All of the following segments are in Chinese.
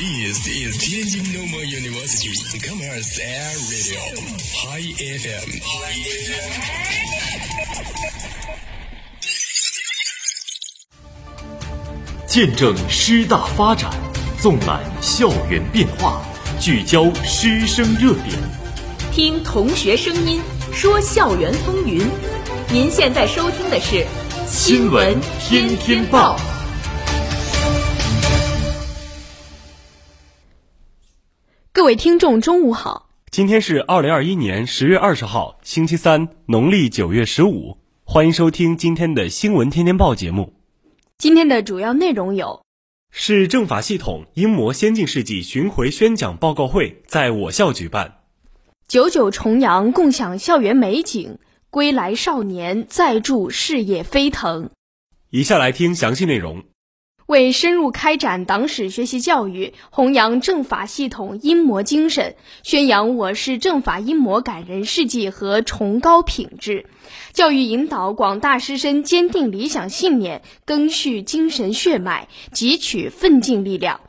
This is Tianjin Normal University Commerce Air Radio High FM。见证师大发展，纵览校园变化，聚焦师生热点，听同学声音，说校园风云。您现在收听的是《新闻天天报》。位听众，中午好。今天是二零二一年十月二十号，星期三，农历九月十五。欢迎收听今天的《新闻天天报》节目。今天的主要内容有：市政法系统英模先进事迹巡回宣讲报告会在我校举办；九九重阳，共享校园美景；归来少年，再铸事业飞腾。以下来听详细内容。为深入开展党史学习教育，弘扬政法系统英模精神，宣扬我市政法英模感人事迹和崇高品质，教育引导广大师生坚定理想信念，赓续精神血脉，汲取奋进力量。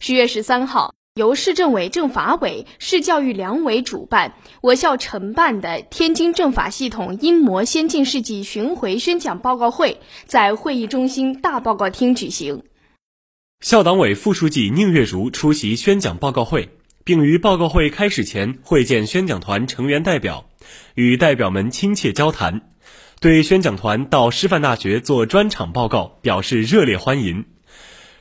十月十三号，由市政委政法委、市教育两委主办，我校承办的天津政法系统英模先进事迹巡回宣讲报告会在会议中心大报告厅举行。校党委副书记宁月如出席宣讲报告会，并于报告会开始前会见宣讲团成员代表，与代表们亲切交谈，对宣讲团到师范大学做专场报告表示热烈欢迎。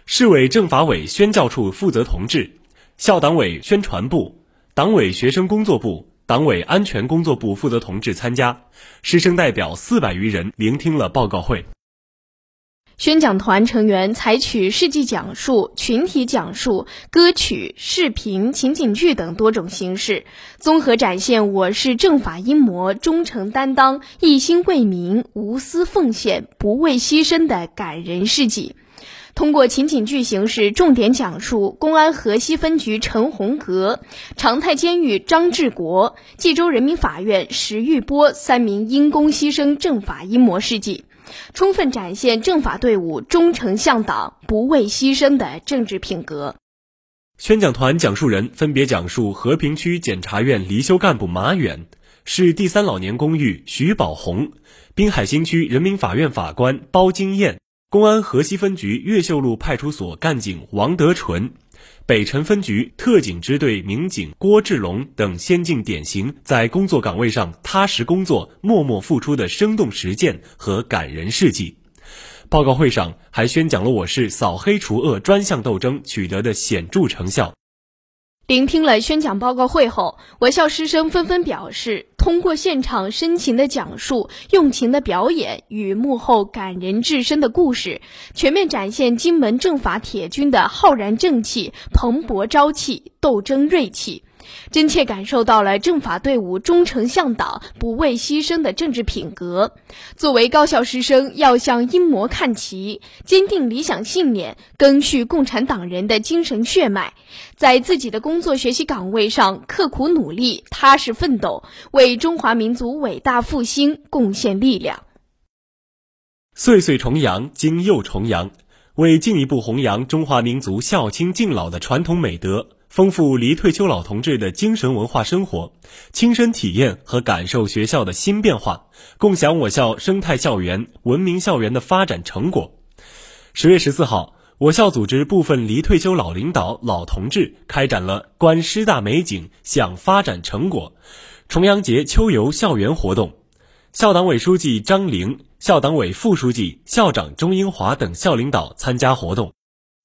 市委政法委宣教处负责同志、校党委宣传部、党委学生工作部、党委安全工作部负责同志参加，师生代表四百余人聆听了报告会。宣讲团成员采取事迹讲述、群体讲述、歌曲、视频、情景剧等多种形式，综合展现我市政法英模忠诚担当、一心为民、无私奉献、不畏牺牲的感人事迹。通过情景剧形式，重点讲述公安河西分局陈洪阁、长泰监狱张志国、冀州人民法院石玉波三名因公牺牲政法英模事迹。充分展现政法队伍忠诚向党、不畏牺牲的政治品格。宣讲团讲述人分别讲述和平区检察院离休干部马远、市第三老年公寓徐宝红、滨海新区人民法院法官包金燕、公安河西分局越秀路派出所干警王德纯。北辰分局特警支队民警郭志龙等先进典型在工作岗位上踏实工作、默默付出的生动实践和感人事迹。报告会上还宣讲了我市扫黑除恶专项斗争取得的显著成效。聆听了宣讲报告会后，我校师生纷纷表示，通过现场深情的讲述、用情的表演与幕后感人至深的故事，全面展现金门政法铁军的浩然正气、蓬勃朝气、斗争锐气。真切感受到了政法队伍忠诚向党、不畏牺牲的政治品格。作为高校师生，要向英模看齐，坚定理想信念，赓续共产党人的精神血脉，在自己的工作学习岗位上刻苦努力、踏实奋斗，为中华民族伟大复兴贡献力量。岁岁重阳，今又重阳，为进一步弘扬中华民族孝亲敬老的传统美德。丰富离退休老同志的精神文化生活，亲身体验和感受学校的新变化，共享我校生态校园、文明校园的发展成果。十月十四号，我校组织部分离退休老领导、老同志开展了“观师大美景，享发展成果”重阳节秋游校园活动。校党委书记张玲、校党委副书记、校长钟英华等校领导参加活动。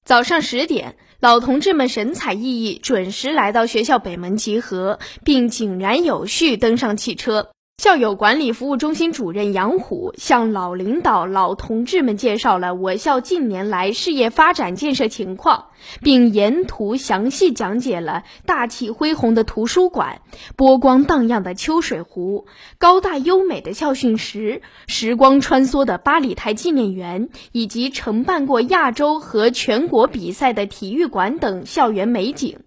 早上十点。老同志们神采奕奕，准时来到学校北门集合，并井然有序登上汽车。校友管理服务中心主任杨虎向老领导、老同志们介绍了我校近年来事业发展建设情况，并沿途详细讲解了大气恢宏的图书馆、波光荡漾的秋水湖、高大优美的校训石、时光穿梭的八里台纪念园，以及承办过亚洲和全国比赛的体育馆等校园美景。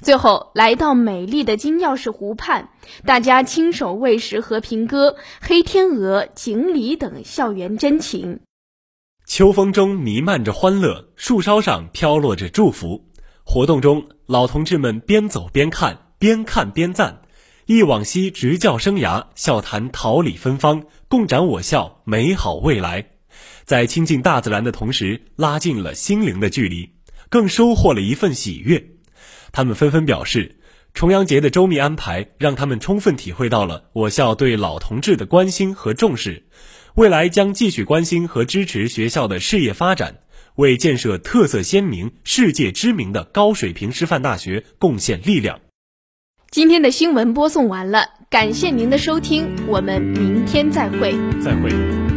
最后来到美丽的金钥匙湖畔，大家亲手喂食和平鸽、黑天鹅、锦鲤等校园真情。秋风中弥漫着欢乐，树梢上飘落着祝福。活动中，老同志们边走边看，边看边赞，忆往昔执教生涯，笑谈桃李芬芳，共展我校美好未来。在亲近大自然的同时，拉近了心灵的距离，更收获了一份喜悦。他们纷纷表示，重阳节的周密安排让他们充分体会到了我校对老同志的关心和重视。未来将继续关心和支持学校的事业发展，为建设特色鲜明、世界知名的高水平师范大学贡献力量。今天的新闻播送完了，感谢您的收听，我们明天再会。再会。